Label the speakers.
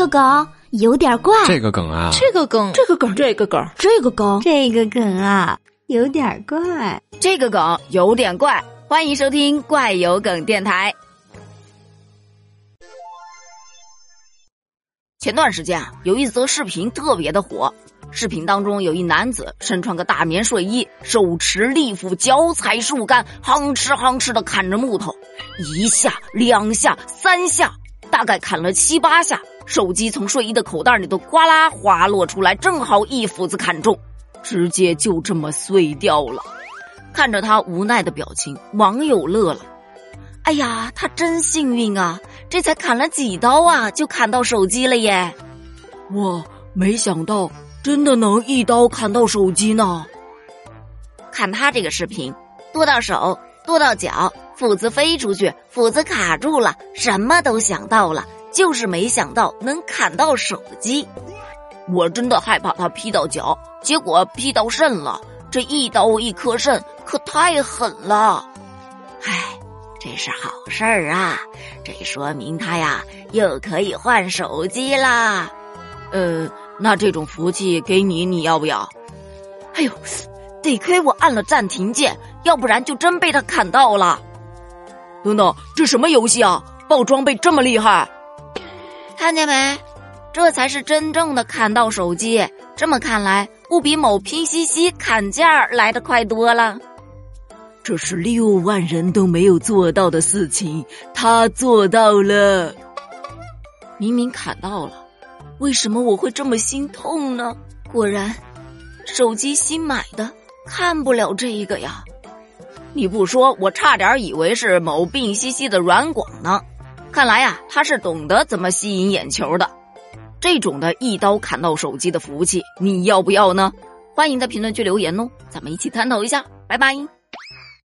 Speaker 1: 个梗有点怪，
Speaker 2: 这个梗啊，
Speaker 3: 这个梗，
Speaker 4: 这个梗，这个梗，
Speaker 1: 这个梗，
Speaker 5: 这个梗啊，有点怪，
Speaker 3: 这个梗有点怪。欢迎收听怪有梗电台。前段时间啊，有一则视频特别的火。视频当中有一男子身穿个大棉睡衣，手持利斧，脚踩树干，吭哧吭哧的砍着木头，一下、两下、三下，大概砍了七八下，手机从睡衣的口袋里头哗啦滑落出来，正好一斧子砍中，直接就这么碎掉了。看着他无奈的表情，网友乐了：“哎呀，他真幸运啊！这才砍了几刀啊，就砍到手机了耶！哇，没想到。”真的能一刀砍到手机呢？看他这个视频，剁到手，剁到脚，斧子飞出去，斧子卡住了，什么都想到了，就是没想到能砍到手机。我真的害怕他劈到脚，结果劈到肾了。这一刀一颗肾，可太狠了。唉，这是好事儿啊，这说明他呀又可以换手机啦。呃。那这种福气给你，你要不要？哎呦，得亏我按了暂停键，要不然就真被他砍到了。等等，这什么游戏啊？爆装备这么厉害？看见没？这才是真正的砍到手机。这么看来，不比某拼夕夕砍价来的快多了。这是六万人都没有做到的事情，他做到了。明明砍到了。为什么我会这么心痛呢？果然，手机新买的看不了这个呀！你不说，我差点以为是某病兮兮的软广呢。看来呀，他是懂得怎么吸引眼球的。这种的一刀砍到手机的服务器，你要不要呢？欢迎在评论区留言哦，咱们一起探讨一下。拜拜。